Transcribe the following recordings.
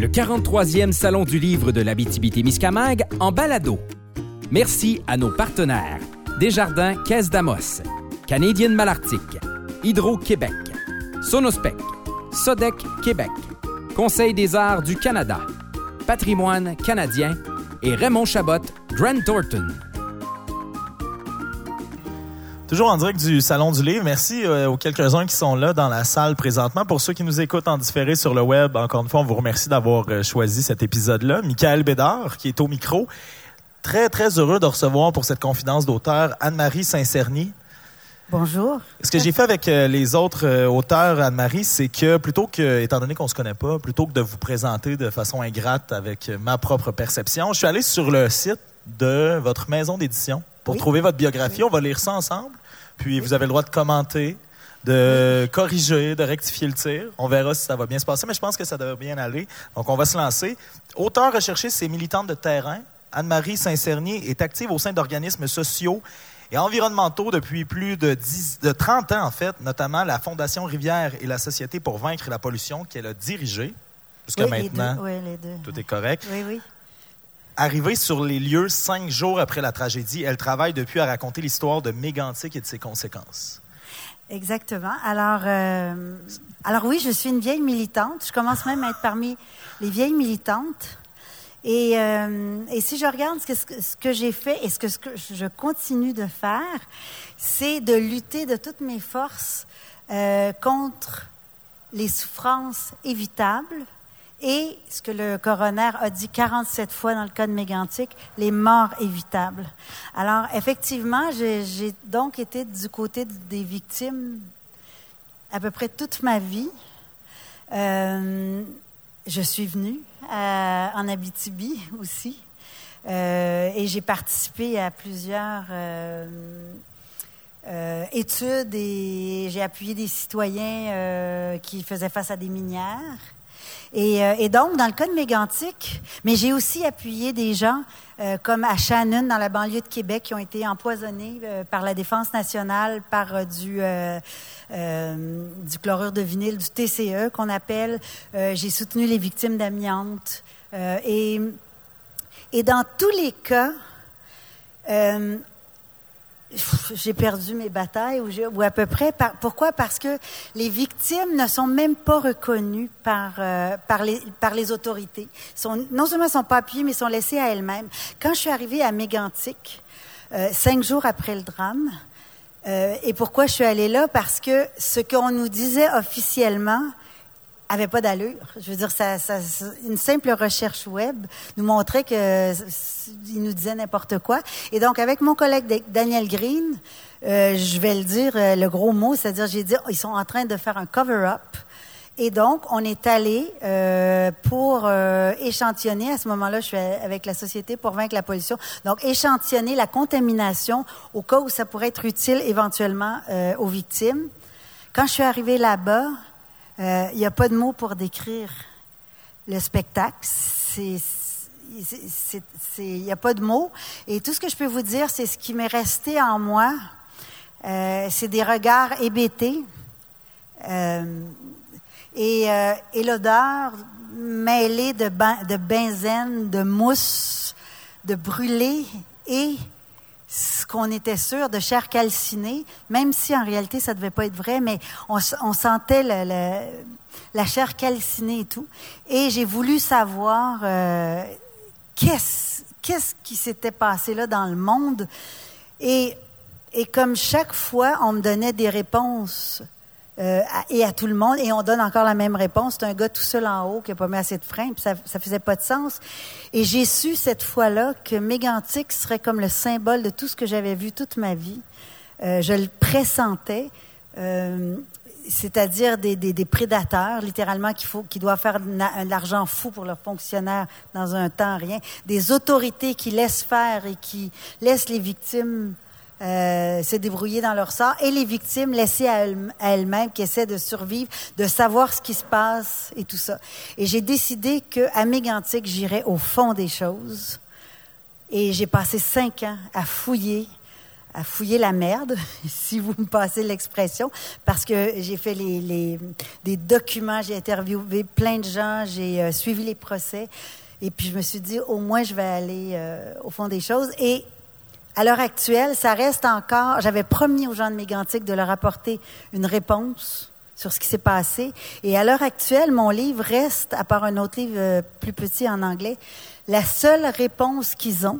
le 43e Salon du livre de l'Abitibi-Témiscamingue en balado. Merci à nos partenaires Desjardins Caisse d'Amos, Canadienne Malartic, Hydro-Québec, Sonospec, Sodec Québec, Conseil des arts du Canada, Patrimoine canadien et Raymond Chabot, Grant Thornton. Toujours en direct du Salon du Livre. Merci euh, aux quelques-uns qui sont là dans la salle présentement. Pour ceux qui nous écoutent en différé sur le web, encore une fois, on vous remercie d'avoir euh, choisi cet épisode-là. Michael Bédard, qui est au micro. Très, très heureux de recevoir pour cette confidence d'auteur Anne-Marie Saint-Cerny. Bonjour. Ce que j'ai fait avec euh, les autres auteurs, Anne-Marie, c'est que plutôt que, étant donné qu'on se connaît pas, plutôt que de vous présenter de façon ingrate avec ma propre perception, je suis allé sur le site de votre maison d'édition pour trouver votre biographie. On va lire ça ensemble. Puis vous avez le droit de commenter, de corriger, de rectifier le tir. On verra si ça va bien se passer, mais je pense que ça devrait bien aller. Donc on va se lancer. Auteur recherché, c'est militante de terrain. Anne-Marie Saint-Cernier est active au sein d'organismes sociaux et environnementaux depuis plus de, 10, de 30 ans, en fait, notamment la Fondation Rivière et la Société pour vaincre la pollution qu'elle a dirigée. Jusqu'à maintenant, oui, les deux. tout est correct. Oui, oui. Arrivée sur les lieux cinq jours après la tragédie, elle travaille depuis à raconter l'histoire de Mégantic et de ses conséquences. Exactement. Alors, euh, alors oui, je suis une vieille militante. Je commence même à être parmi les vieilles militantes. Et, euh, si je regarde ce que, j'ai fait et ce que, ce que, je continue de faire, c'est de lutter de toutes mes forces euh, contre les souffrances évitables, et ce que le coroner a dit 47 fois dans le cas de Mégantic, les morts évitables. Alors, effectivement, j'ai donc été du côté des victimes à peu près toute ma vie. Euh, je suis venue euh, en Abitibi aussi euh, et j'ai participé à plusieurs études et j'ai appuyé des citoyens qui faisaient face à des minières. Euh, et, donc, dans le cas de Mégantic, mais j'ai aussi appuyé des gens euh, comme à Shannon, dans la banlieue de Québec, qui ont été empoisonnés euh, par la Défense nationale par du, du chlorure de vinyle, du TCE qu'on appelle. j'ai soutenu les victimes d'amiante. et, et dans tous les cas, j'ai perdu mes batailles ou, à peu près. pourquoi? Parce que les victimes ne sont même pas reconnues par euh, par les par les autorités. Sont, non seulement sont pas appuyées, mais sont laissées à elles-mêmes. Quand je suis arrivée à Mégantic, euh, cinq jours après le drame, euh, et pourquoi je suis allée là? Parce que ce qu'on nous disait officiellement, avait pas d'allure. Je veux dire, ça, ça, une simple recherche web nous montrait que il nous disait n'importe quoi. Et donc, avec mon collègue Daniel Green, euh, je vais le dire euh, le gros mot, c'est-à-dire, j'ai dit, ils sont en train de faire un cover-up. Et donc, on est allé euh, pour euh, échantillonner. À ce moment-là, je suis avec la société pour vaincre la pollution. Donc, échantillonner la contamination au cas où ça pourrait être utile éventuellement euh, aux victimes. Quand je suis arrivée là-bas, il euh, n'y a pas de mots pour décrire le spectacle. Il n'y a pas de mots. Et tout ce que je peux vous dire, c'est ce qui m'est resté en moi. Euh, c'est des regards hébétés. Euh, et, l'odeur mêlée de, de benzène, de mousse, de brûlé et ce qu'on était sûr de chair calcinée, même si en réalité ça devait pas être vrai, mais on, sentait la chair calcinée et tout. Et j'ai voulu savoir euh, qu'est-ce qui s'était passé là dans le monde? Et, et comme chaque fois, on me donnait des réponses euh, et à tout le monde, et on donne encore la même réponse. C'est un gars tout seul en haut qui n'a pas mis assez de frein, puis ça, ça faisait pas de sens. Et j'ai su cette fois-là que Mégantic serait comme le symbole de tout ce que j'avais vu toute ma vie. Euh, je le pressentais. Euh, c'est-à-dire des, des, des, prédateurs, littéralement, qui, faut, qui doivent faire de l'argent fou pour leurs fonctionnaires dans un temps rien, des autorités qui laissent faire et qui laissent les victimes euh, se débrouiller dans leur sort et les victimes laissées à elles-mêmes qui essaient de survivre, de savoir ce qui se passe et tout ça. Et j'ai décidé qu'à Mégantic, j'irais au fond des choses. Et j'ai passé cinq ans à fouiller, à fouiller la merde, si vous me passez l'expression, parce que j'ai fait les, les, des documents, j'ai interviewé plein de gens, j'ai euh, suivi les procès, et puis je me suis dit, au moins, je vais aller euh, au fond des choses. Et à l'heure actuelle, ça reste encore, j'avais promis aux gens de Mégantic de leur apporter une réponse sur ce qui s'est passé. Et à l'heure actuelle, mon livre reste, à part un autre livre euh, plus petit en anglais, la seule réponse qu'ils ont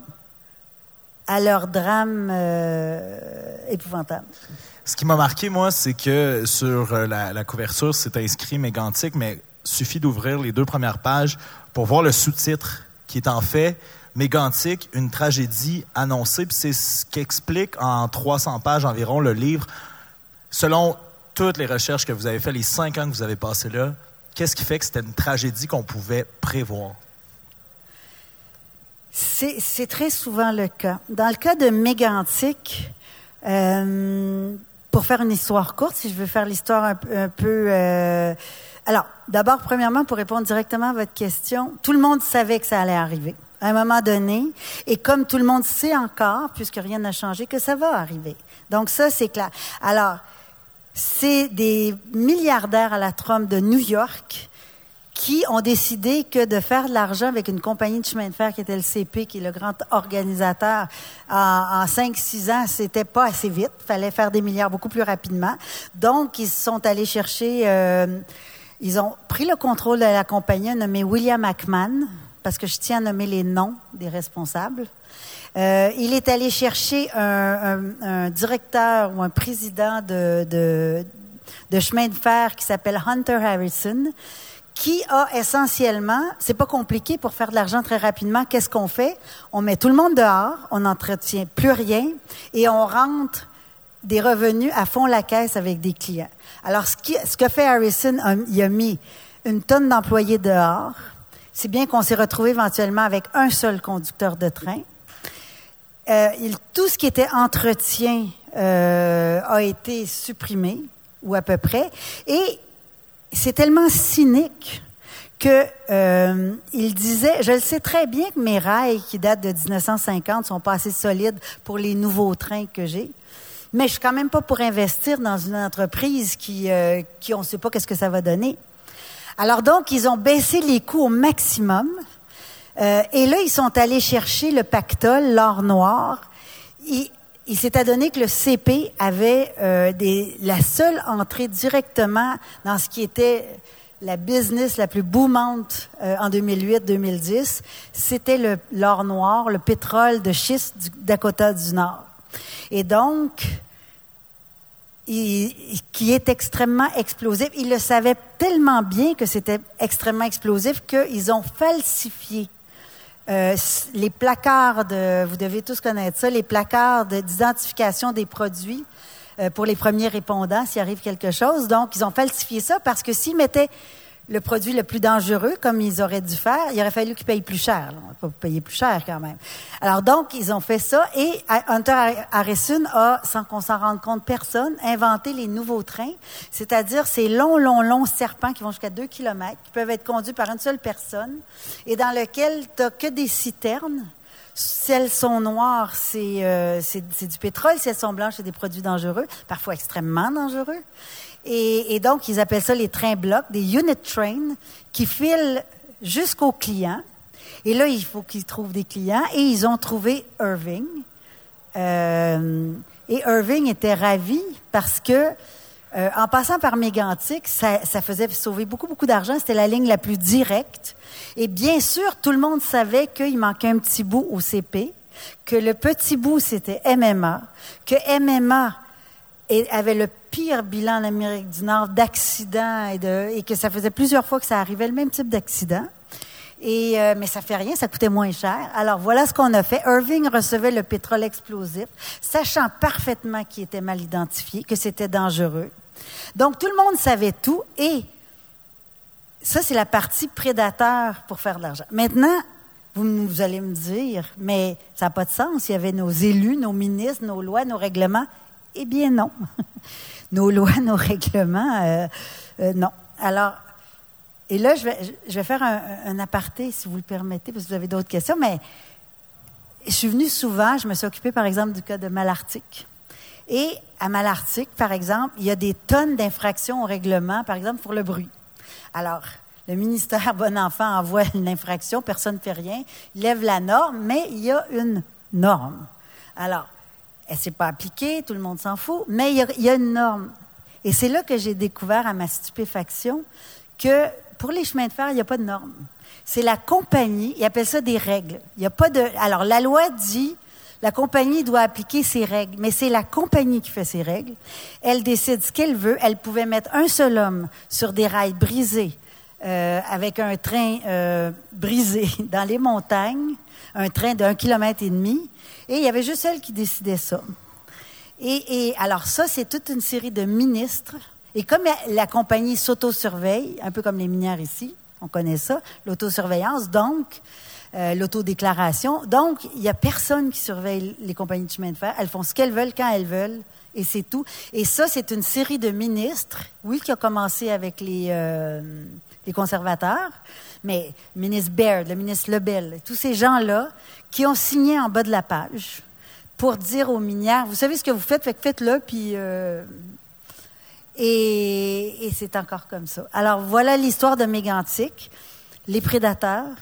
à leur drame euh, épouvantable. Ce qui m'a marqué, moi, c'est que sur euh, la, couverture, c'est inscrit Mégantic, mais suffit d'ouvrir les deux premières pages pour voir le sous-titre qui est en fait Mégantic, une tragédie annoncée. C'est ce qu'explique en 300 pages environ le livre. Selon toutes les recherches que vous avez faites, les cinq ans que vous avez passés là, qu'est-ce qui fait que c'était une tragédie qu'on pouvait prévoir? C'est très souvent le cas. Dans le cas de Mégantic, euh, pour faire une histoire courte, si je veux faire l'histoire un, peu... Euh, alors, d'abord, premièrement, pour répondre directement à votre question, tout le monde savait que ça allait arriver à un moment donné, et comme tout le monde sait encore, puisque rien n'a changé, que ça va arriver. Donc ça, c'est clair. Alors, c'est des milliardaires à la trompe de New York qui ont décidé que de faire de l'argent avec une compagnie de chemin de fer qui était le CP, qui est le grand organisateur, en, cinq, 5-6 ans, c'était pas assez vite. Fallait faire des milliards beaucoup plus rapidement. Donc, ils sont allés chercher, euh, ils ont pris le contrôle de la compagnie, nommé William McMahon, parce que je tiens à nommer les noms des responsables. Euh, il est allé chercher un, directeur ou un président de, de, de chemin de fer qui s'appelle Hunter Harrison, qui a essentiellement, c'est pas compliqué pour faire de l'argent très rapidement. Qu'est-ce qu'on fait? On met tout le monde dehors, on n'entretient plus rien et on rentre des revenus à fond la caisse avec des clients. Alors ce, qui, que fait Harrison, il a mis une tonne d'employés dehors. C'est bien qu'on s'est retrouvé éventuellement avec un seul conducteur de train. Euh, tout ce qui était entretien euh, a été supprimé, ou à peu près. Et c'est tellement cynique que euh, il disait, je le sais très bien que mes rails qui datent de 1950 sont pas assez solides pour les nouveaux trains que j'ai, mais je suis quand même pas pour investir dans une entreprise qui, euh, qui on ne sait pas qu'est-ce que ça va donner. Alors donc, ils ont baissé les coûts au maximum. Euh, et là, ils sont allés chercher le pactole, l'or noir. Et il s'est adonné que le CP avait euh, des, la seule entrée directement dans ce qui était la business la plus boomante euh, en 2008-2010, c'était l'or noir, le pétrole de schiste du Dakota du Nord. Et donc, qui est extrêmement explosif. Ils le savaient tellement bien que c'était extrêmement explosif qu'ils ont falsifié euh, les placards vous devez tous connaître ça, les placards d'identification des produits euh, pour les premiers répondants s'il arrive quelque chose. Donc, ils ont falsifié ça parce que s'ils mettaient le produit le plus dangereux, comme ils auraient dû faire, il aurait fallu qu'ils payent plus cher. On va payer plus cher quand même. Alors donc, ils ont fait ça et Hunter Harrison a, sans qu'on s'en rende compte personne, inventé les nouveaux trains, c'est-à-dire ces longs, longs, longs serpents qui vont jusqu'à 2 km, qui peuvent être conduits par une seule personne et dans lesquels tu n'as que des citernes. Si elles sont noires, euh, c'est du pétrole. Si elles sont blanches, c'est des produits dangereux, parfois extrêmement dangereux. Et, donc, ils appellent ça les trains blocs, des unit trains qui filent jusqu'aux clients. Et là, il faut qu'ils trouvent des clients. Et ils ont trouvé Irving. Euh, et Irving était ravi parce que, euh, en passant par Mégantic, ça, ça faisait sauver beaucoup, beaucoup d'argent. C'était la ligne la plus directe. Et bien sûr, tout le monde savait qu'il manquait un petit bout au CP, que le petit bout, c'était MMA, que MMA avait le pire bilan en Amérique du Nord d'accidents et, que ça faisait plusieurs fois que ça arrivait, le même type d'accident. Et, euh, mais ça fait rien, ça coûtait moins cher. Alors voilà ce qu'on a fait. Irving recevait le pétrole explosif, sachant parfaitement qu'il était mal identifié, que c'était dangereux. Donc tout le monde savait tout et ça c'est la partie prédateur pour faire de l'argent. Maintenant, vous, vous, allez me dire, mais ça n'a pas de sens. Il y avait nos élus, nos ministres, nos lois, nos règlements. Eh bien non. nos lois, nos règlements, euh, euh, non. Alors, et là, je vais, faire un, aparté, si vous le permettez, parce que vous avez d'autres questions, mais je suis venue souvent, je me suis occupée par exemple du cas de Malartic. Et à Malartic, par exemple, il y a des tonnes d'infractions au règlement, par exemple pour le bruit. Alors, le ministère Bon Enfant envoie une infraction, personne ne fait rien, il lève la norme, mais il y a une norme. Alors, elle s'est pas appliquée, tout le monde s'en fout, mais il y, a, y, une norme. Et c'est là que j'ai découvert à ma stupéfaction que pour les chemins de fer, il n'y a pas de norme. C'est la compagnie, ils appellent ça des règles. Il n'y a pas de. Alors, la loi dit la compagnie doit appliquer ses règles, mais c'est la compagnie qui fait ses règles. Elle décide ce qu'elle veut. Elle pouvait mettre un seul homme sur des rails brisés, euh, avec un train euh, brisé dans les montagnes, un train d'un kilomètre et demi, et il y avait juste elle qui décidait ça. Et, et alors ça, c'est toute une série de ministres. Et comme la compagnie s'auto-surveille, un peu comme les minières ici, on connaît ça, l'autosurveillance, donc euh, l'autodéclaration. Donc, il n'y a personne qui surveille les compagnies de chemin de fer. Elles font ce qu'elles veulent quand elles veulent. Et c'est tout. Et ça, c'est une série de ministres, oui, qui a commencé avec les, euh, les conservateurs, mais le ministre Baird, le ministre Lebel, tous ces gens-là qui ont signé en bas de la page pour dire aux minières, vous savez ce que vous faites, faites-le, puis... Euh, et, c'est encore comme ça. Alors, voilà l'histoire de Mégantic, les prédateurs,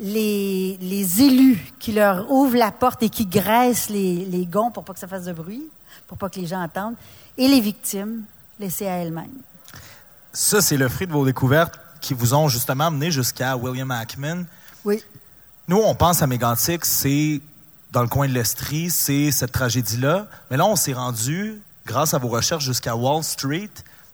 les, les, élus qui leur ouvrent la porte et qui graissent les, les, gonds pour pas que ça fasse de bruit, pour pas que les gens entendent, et les victimes laissées à elles-mêmes. Ça, c'est le fruit de vos découvertes qui vous ont justement amené jusqu'à William Ackman. Oui. Nous, on pense à Mégantic, c'est dans le coin de l'Estrie, c'est cette tragédie-là. Mais là, on s'est rendu, grâce à vos recherches, jusqu'à Wall Street.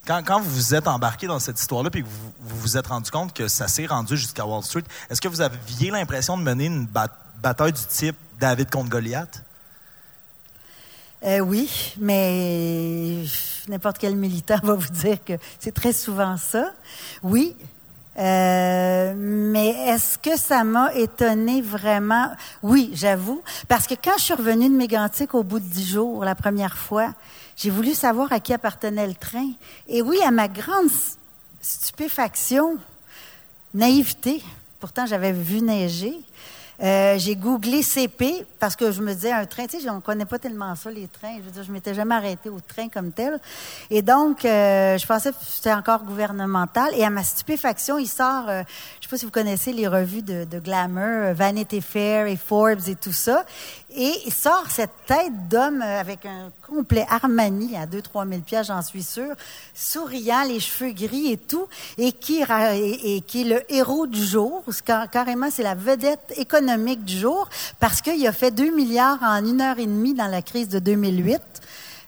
Quand, quand, vous vous êtes embarqué dans cette histoire-là, puis que vous, vous vous êtes rendu compte que ça s'est rendu jusqu'à Wall Street, est-ce que vous aviez l'impression de mener une bat bataille du type David contre Goliath? Euh, oui, mais n'importe quel militant va vous dire que c'est très souvent ça. Oui, euh, mais est-ce que ça m'a étonné vraiment? Oui, j'avoue. Parce que quand je suis revenue de Mégantic au bout de dix jours, la première fois, j'ai voulu savoir à qui appartenait le train. Et oui, à ma grande stupéfaction, naïveté, pourtant j'avais vu neiger, euh, j'ai googlé CP parce que je me disais un train, tu sais, on connaît pas tellement ça les trains. Je veux dire, je m'étais jamais arrêtée au train comme tel. Et donc, euh, je pensais que c'était encore gouvernemental. Et à ma stupéfaction, il sort, euh, je sais pas si vous connaissez les revues de, de glamour, Vanity Fair et Forbes et tout ça. Et il sort cette tête d'homme avec un complet Armani à 2-3 000 pièges, j'en suis sûre, souriant, les cheveux gris et tout, et qui, et, et qui est le héros du jour. Carrément, c'est la vedette économique du jour parce qu'il a fait 2 milliards en une heure et demie dans la crise de 2008.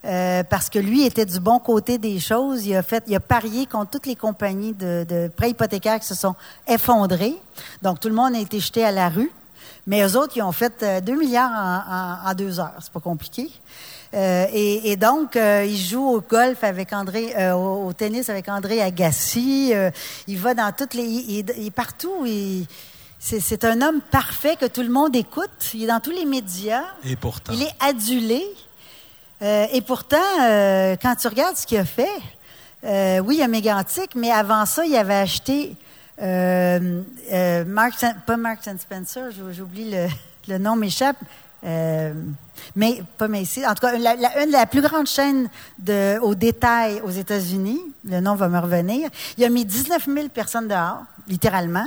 Euh, parce que lui était du bon côté des choses. Il a fait, il a parié contre toutes les compagnies de, de prêts hypothécaires qui se sont effondrées. Donc tout le monde a été jeté à la rue. Mais eux autres, ils ont fait 2 euh, milliards en, en, deux heures. C'est pas compliqué. Euh, et, donc, il joue au golf avec André, au, tennis avec André Agassi. Il va dans toutes les, il, partout. Il, c'est un homme parfait que tout le monde écoute. Il est dans tous les médias. Et pourtant. Il est adulé. et pourtant, quand tu regardes ce qu'il a fait, oui, il y a Mégantic, mais avant ça, il avait acheté euh, euh, Marks pas Marks and Spencer, j'oublie le, le, nom m'échappe. Euh, mais pas Macy's. En tout cas, la, la, une la plus grande chaîne de, au détail aux États-Unis, le nom va me revenir. Il a mis 19 000 personnes dehors, littéralement.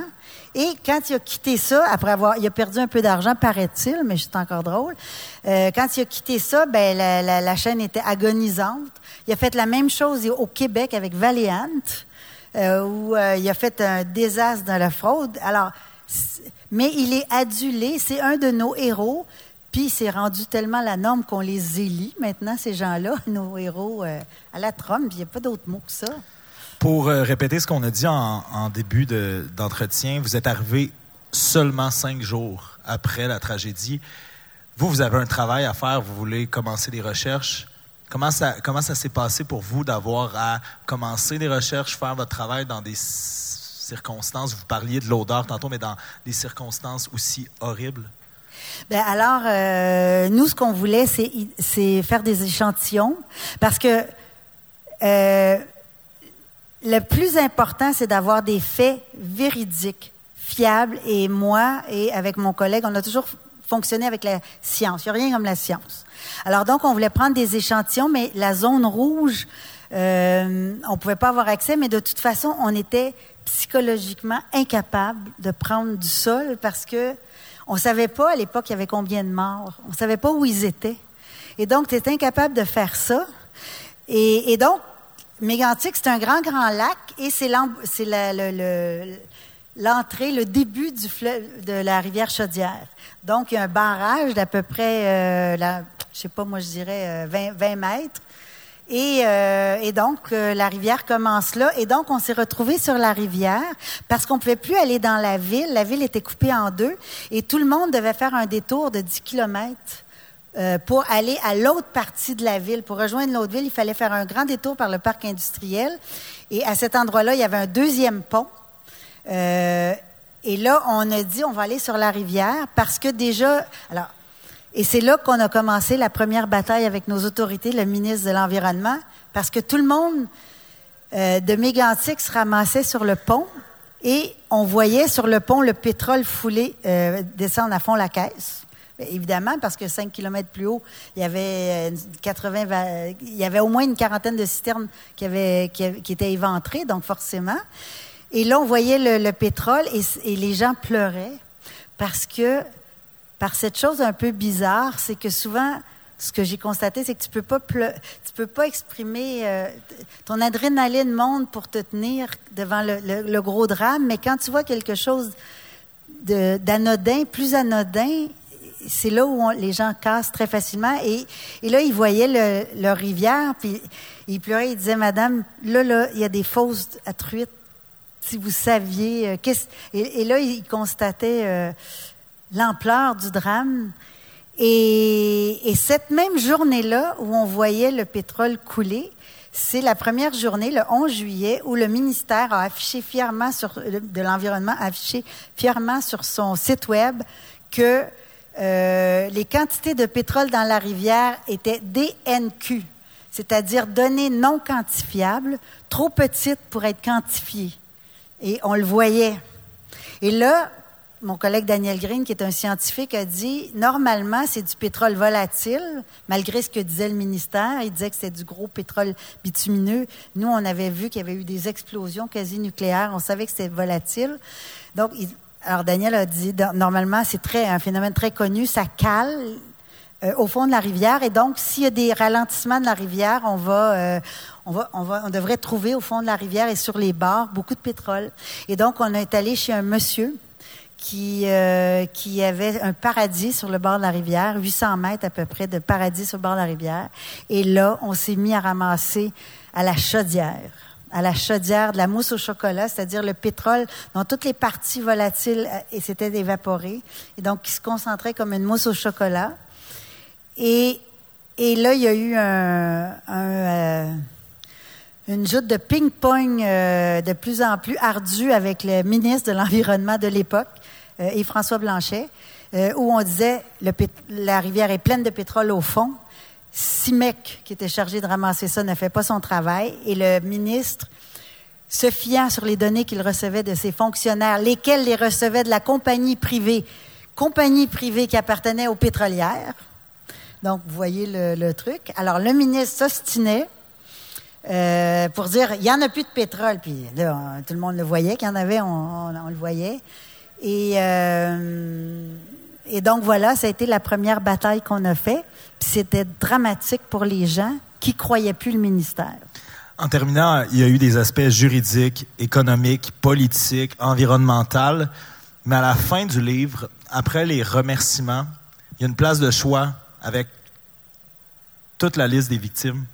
Et quand il a quitté ça, après avoir, il a perdu un peu d'argent, paraît-il, mais c'est encore drôle. Euh, quand il a quitté ça, ben la, chaîne était agonisante. Il a fait la même chose au Québec avec Valiant euh, où euh, il a fait un désastre dans la fraude. Alors, mais il est adulé, c'est un de nos héros. Puis c'est rendu tellement la norme qu'on les élit maintenant, ces gens-là, nos héros à la Trump. Il n'y a pas d'autre mot que ça. Pour euh, répéter ce qu'on a dit en, début d'entretien, de, vous êtes arrivé seulement cinq jours après la tragédie. Vous, vous avez un travail à faire, vous voulez commencer des recherches. Comment ça, comment ça s'est passé pour vous d'avoir à commencer des recherches, faire votre travail dans des circonstances, vous parliez de l'odeur tantôt, mais dans des circonstances aussi horribles? Ben alors, euh, nous, ce qu'on voulait, c'est faire des échantillons, parce que euh, le plus important, c'est d'avoir des faits véridiques, fiables. Et moi, et avec mon collègue, on a toujours fonctionner avec la science. Il n'y a rien comme la science. Alors donc, on voulait prendre des échantillons, mais la zone rouge, euh, on pouvait pas avoir accès, mais de toute façon, on était psychologiquement incapable de prendre du sol parce que on savait pas à l'époque il y avait combien de morts. On savait pas où ils étaient. Et donc, tu étais incapable de faire ça. Et donc, Mégantic, c'est un grand, grand lac et c'est l'entrée, le, début du fleuve, de la rivière Chaudière. Donc, il y a un barrage d'à peu près, euh, je sais pas, moi je dirais 20, euh, 20 mètres. Et, euh, donc, la rivière commence là. Et donc, on s'est retrouvé sur la rivière parce qu'on pouvait plus aller dans la ville. La ville était coupée en deux et tout le monde devait faire un détour de 10 kilomètres euh, pour aller à l'autre partie de la ville. Pour rejoindre l'autre ville, il fallait faire un grand détour par le parc industriel. Et à cet endroit-là, il y avait un deuxième pont. Euh, et là, on a dit, on va aller sur la rivière parce que déjà, alors, et c'est là qu'on a commencé la première bataille avec nos autorités, le ministre de l'Environnement, parce que tout le monde euh, de Mégantic se ramassait sur le pont et on voyait sur le pont le pétrole foulé descendre à fond la caisse. Ben, évidemment, parce que 5 km plus haut, il y avait 80, euh, il y avait au moins une quarantaine de citernes qui, avaient, qui, étaient éventrées, donc forcément. Et là, on voyait le, pétrole et, les gens pleuraient parce que, par cette chose un peu bizarre, c'est que souvent, ce que j'ai constaté, c'est que tu peux pas tu peux pas exprimer euh, ton adrénaline monte pour te tenir devant le, gros drame, mais quand tu vois quelque chose d'anodin, plus anodin, c'est là où les gens cassent très facilement. Et, là, ils voyaient leur rivière, puis ils pleuraient, ils disaient, Madame, là, là, il y a des fosses à truites. Si vous saviez, euh, qu'est-ce... Et, là, ils constataient euh, l'ampleur du drame. Et, et cette même journée-là, où on voyait le pétrole couler, c'est la première journée, le 11 juillet, où le ministère a affiché fièrement sur, de l'environnement, a affiché fièrement sur son site web que euh, les quantités de pétrole dans la rivière étaient DNQ, c'est-à-dire données non quantifiables, trop petites pour être quantifiées. Et on le voyait. Et là, mon collègue Daniel Green, qui est un scientifique, a dit normalement, c'est du pétrole volatile, malgré ce que disait le ministère. Il disait que c'était du gros pétrole bitumineux. Nous, on avait vu qu'il y avait eu des explosions quasi nucléaires. On savait que c'était volatile. Donc, il, alors Daniel a dit, normalement, c'est très un phénomène très connu, ça cale euh, au fond de la rivière, et donc s'il y a des ralentissements de la rivière, on va, euh, on va, on va, on devrait trouver au fond de la rivière et sur les bords beaucoup de pétrole. Et donc on est allé chez un monsieur qui euh, qui avait un paradis sur le bord de la rivière, 800 mètres à peu près de paradis sur le bord de la rivière, et là on s'est mis à ramasser à la chaudière à la chaudière de la mousse au chocolat, c'est-à-dire le pétrole dont toutes les parties volatiles euh, s'étaient évaporées et donc qui se concentrait comme une mousse au chocolat. Et, et là, il y a eu euh, une joute de ping-pong euh, de plus en plus ardue avec le ministre de l'Environnement de l'époque, et François Blanchet, où on disait le la rivière est pleine de pétrole au fond. CIMEC, qui était chargé de ramasser ça, ne fait pas son travail. Et le ministre, se fiant sur les données qu'il recevait de ses fonctionnaires, lesquels les recevaient de la compagnie privée, compagnie privée qui appartenait aux pétrolières. Donc, vous voyez le, truc. Alors, le ministre s'ostinait euh, pour dire, il n'y en a plus de pétrole. Puis là, tout le monde le voyait, qu'il y en avait, on, le voyait. Et, euh, et donc, voilà, ça a été la première bataille qu'on a faite c'était dramatique pour les gens qui croyaient plus le ministère. En terminant, il y a eu des aspects juridiques, économiques, politiques, environnementaux, mais à la fin du livre, après les remerciements, il y a une place de choix avec toute la liste des victimes.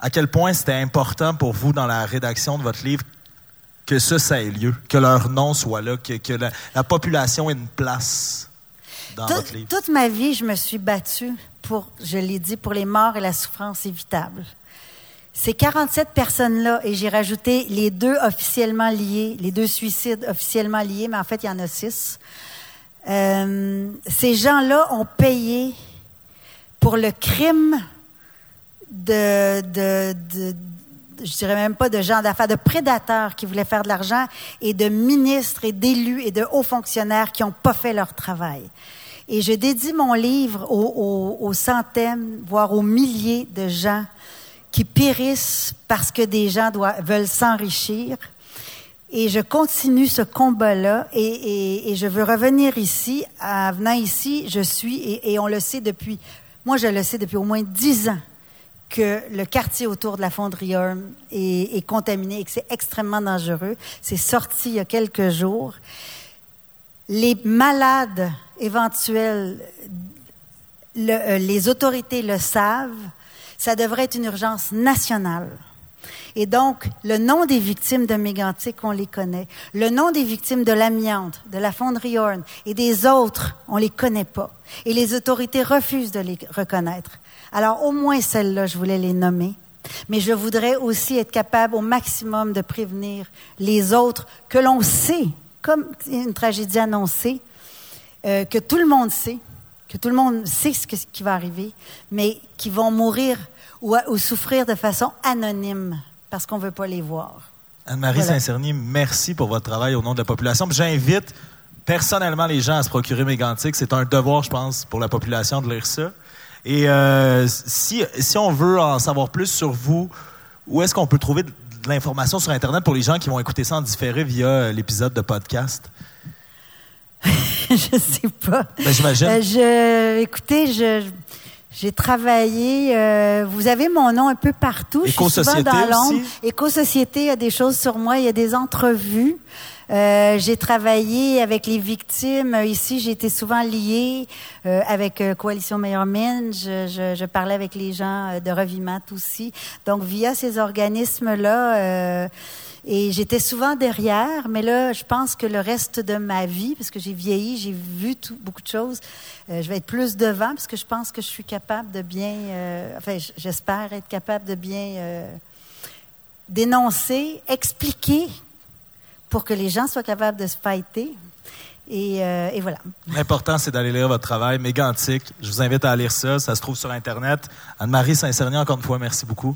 À quel point c'était important pour vous dans la rédaction de votre livre que ça, ça ait lieu, que leur nom soit là, que, la, la, population ait une place? Dans votre livre? Toute ma vie, je me suis battue pour, je l'ai dit, pour les morts et la souffrance évitable. Ces 47 personnes-là, et j'ai rajouté les deux officiellement liés, les deux suicides officiellement liés, mais en fait, il y en a six. Euh, ces gens-là ont payé pour le crime de, de, de, je dirais même pas de gens d'affaires, de prédateurs qui voulaient faire de l'argent et de ministres et d'élus et de hauts fonctionnaires qui n'ont pas fait leur travail. Et je dédie mon livre aux, centaines, voire aux milliers de gens qui périssent parce que des gens veulent s'enrichir. Et je continue ce combat-là et, je veux revenir ici. En venant ici, je suis, et, on le sait depuis, moi je le sais depuis au moins dix ans, que le quartier autour de la fonderie est, est contaminé et que c'est extrêmement dangereux. C'est sorti il y a quelques jours. Les malades éventuels, le, euh, les autorités le savent, ça devrait être une urgence nationale. Et donc, le nom des victimes de Mégantic, on les connaît. Le nom des victimes de l'amiante, de la fonderie Horn et des autres, on les connaît pas. Et les autorités refusent de les reconnaître. Alors, au moins celles-là, je voulais les nommer. Mais je voudrais aussi être capable au maximum de prévenir les autres que l'on sait, comme une tragédie annoncée, euh, que tout le monde sait, que tout le monde sait ce qui va arriver, mais qui vont mourir ou, ou souffrir de façon anonyme parce qu'on ne veut pas les voir. Anne-Marie voilà. Saint-Cerny, merci pour votre travail au nom de la population. J'invite personnellement les gens à se procurer Mégantic. C'est un devoir, je pense, pour la population de lire ça. Et euh, si, si on veut en savoir plus sur vous, où est-ce qu'on peut trouver de l'information sur Internet pour les gens qui vont écouter ça en différé via l'épisode de podcast? je sais pas. Ben, J'imagine. Euh, je, écoutez, je, j'ai travaillé. Euh, vous avez mon nom un peu partout. Je suis souvent dans l'ombre. Éco-société, il y a des choses sur moi. Il y a des entrevues. Euh, j'ai travaillé avec les victimes. Ici, j'ai été souvent liée euh, avec euh, Coalition Meilleure Mine. Je, je, je, parlais avec les gens euh, de Revimat aussi. Donc, via ces organismes-là, euh, et j'étais souvent derrière, mais là, je pense que le reste de ma vie, parce que j'ai vieilli, j'ai vu beaucoup de choses, euh, je vais être plus devant, parce que je pense que je suis capable de bien, euh, enfin, j'espère être capable de bien euh, dénoncer, expliquer pour que les gens soient capables de se fighter. Et, voilà. L'important, c'est d'aller lire votre travail, Mégantic. Je vous invite à lire ça. Ça se trouve sur Internet. Anne-Marie Saint-Cerny, encore une fois, merci beaucoup.